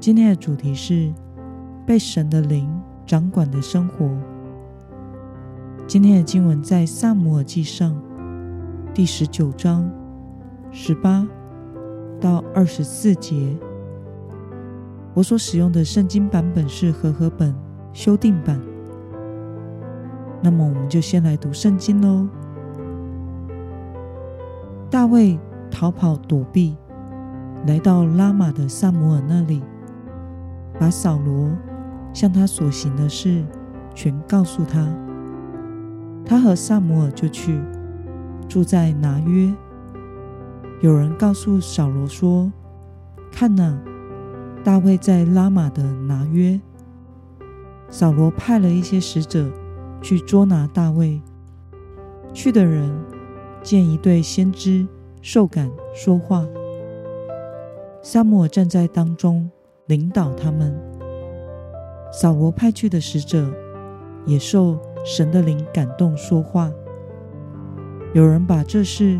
今天的主题是被神的灵掌管的生活。今天的经文在撒母耳记上第十九章十八到二十四节。我所使用的圣经版本是和合本修订版。那么，我们就先来读圣经喽。大卫逃跑躲避，来到拉玛的撒母耳那里。把扫罗向他所行的事全告诉他，他和撒母耳就去住在拿约。有人告诉扫罗说：“看哪，大卫在拉玛的拿约。”扫罗派了一些使者去捉拿大卫。去的人见一对先知受感说话，撒母耳站在当中。领导他们，扫罗派去的使者也受神的灵感动说话。有人把这事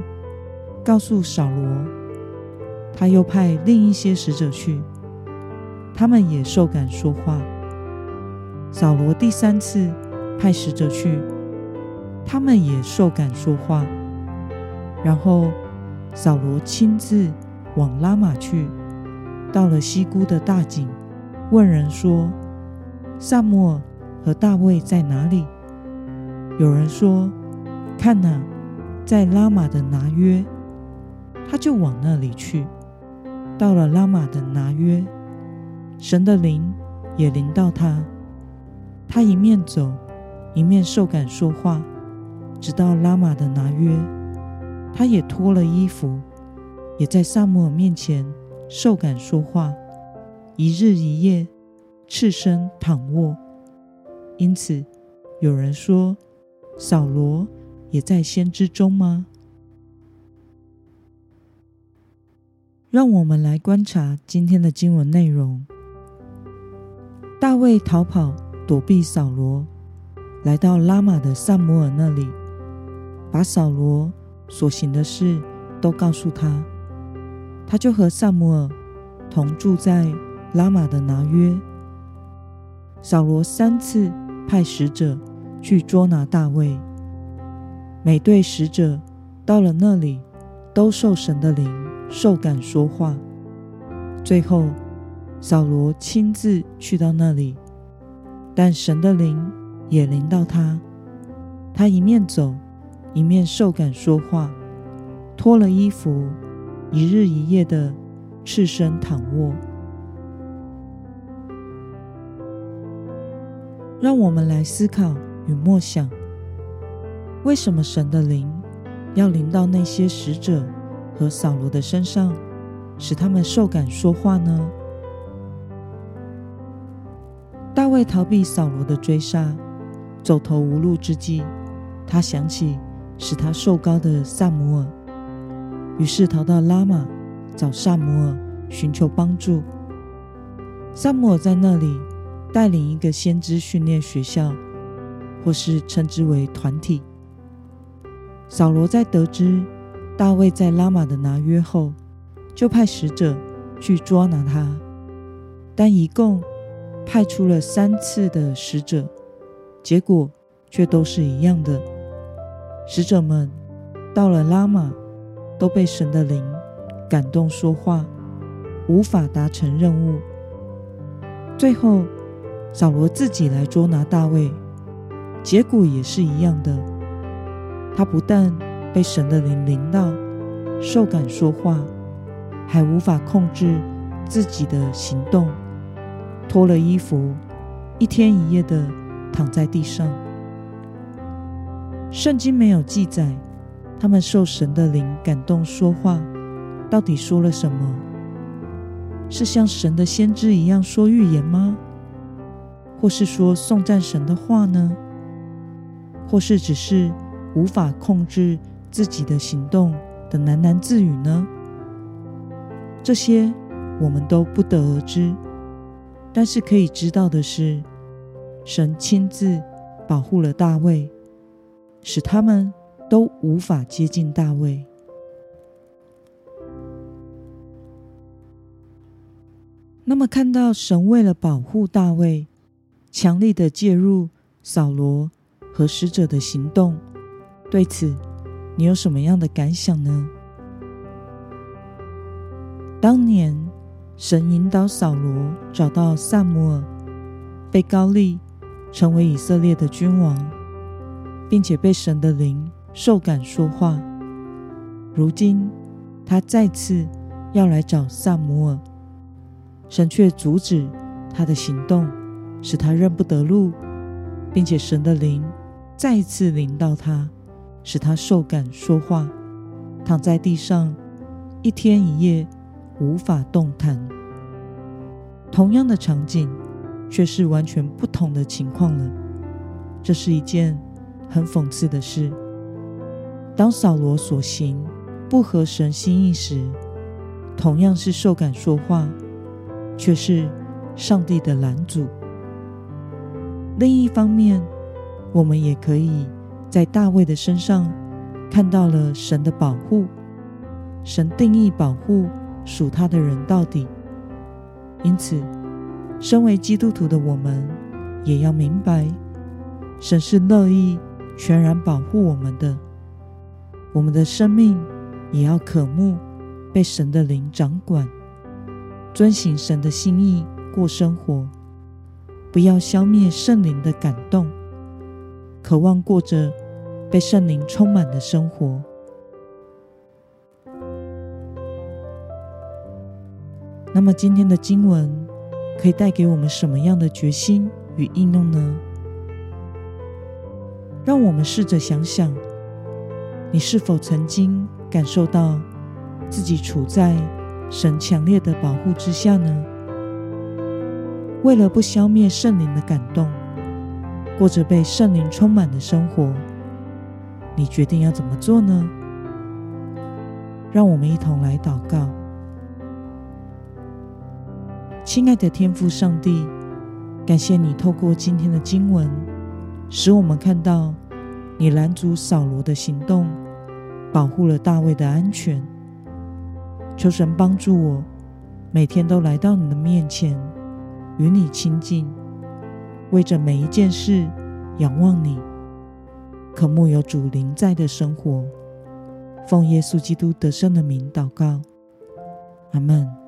告诉扫罗，他又派另一些使者去，他们也受感说话。扫罗第三次派使者去，他们也受感说话。然后扫罗亲自往拉玛去。到了西沽的大井，问人说：“撒母耳和大卫在哪里？”有人说：“看呐，在拉玛的拿约。”他就往那里去。到了拉玛的拿约，神的灵也临到他。他一面走，一面受感说话，直到拉玛的拿约。他也脱了衣服，也在撒母耳面前。受感说话，一日一夜，赤身躺卧。因此，有人说，扫罗也在先知中吗？让我们来观察今天的经文内容。大卫逃跑躲避扫罗，来到拉玛的撒母耳那里，把扫罗所行的事都告诉他。他就和撒母耳同住在拉玛的拿约。扫罗三次派使者去捉拿大卫，每队使者到了那里，都受神的灵受感说话。最后，扫罗亲自去到那里，但神的灵也临到他，他一面走，一面受感说话，脱了衣服。一日一夜的赤身躺卧，让我们来思考与默想：为什么神的灵要临到那些使者和扫罗的身上，使他们受感说话呢？大卫逃避扫罗的追杀，走投无路之际，他想起使他受高的撒母耳。于是逃到拉玛找撒母耳寻求帮助。撒母耳在那里带领一个先知训练学校，或是称之为团体。扫罗在得知大卫在拉玛的拿约后，就派使者去捉拿他，但一共派出了三次的使者，结果却都是一样的。使者们到了拉玛。都被神的灵感动说话，无法达成任务。最后，扫罗自己来捉拿大卫，结果也是一样的。他不但被神的灵临到，受感说话，还无法控制自己的行动，脱了衣服，一天一夜的躺在地上。圣经没有记载。他们受神的灵感动说话，到底说了什么？是像神的先知一样说预言吗？或是说颂赞神的话呢？或是只是无法控制自己的行动的喃喃自语呢？这些我们都不得而知。但是可以知道的是，神亲自保护了大卫，使他们都无法接近大卫。那么，看到神为了保护大卫，强力的介入扫罗和使者的行动，对此你有什么样的感想呢？当年神引导扫罗找到撒母耳，被高立成为以色列的君王，并且被神的灵受感说话。如今他再次要来找撒母耳，神却阻止他的行动，使他认不得路，并且神的灵再一次临到他，使他受感说话，躺在地上一天一夜无法动弹。同样的场景，却是完全不同的情况了。这是一件很讽刺的事。当扫罗所行不合神心意时，同样是受感说话。却是上帝的拦阻。另一方面，我们也可以在大卫的身上看到了神的保护。神定义保护属他的人到底。因此，身为基督徒的我们也要明白，神是乐意全然保护我们的。我们的生命也要渴慕被神的灵掌管。遵行神的心意过生活，不要消灭圣灵的感动，渴望过着被圣灵充满的生活。那么，今天的经文可以带给我们什么样的决心与应用呢？让我们试着想想，你是否曾经感受到自己处在神强烈的保护之下呢？为了不消灭圣灵的感动，过着被圣灵充满的生活，你决定要怎么做呢？让我们一同来祷告。亲爱的天父上帝，感谢你透过今天的经文，使我们看到你拦阻扫罗的行动，保护了大卫的安全。求神帮助我，每天都来到你的面前，与你亲近，为着每一件事仰望你，渴慕有主临在的生活。奉耶稣基督得胜的名祷告，阿门。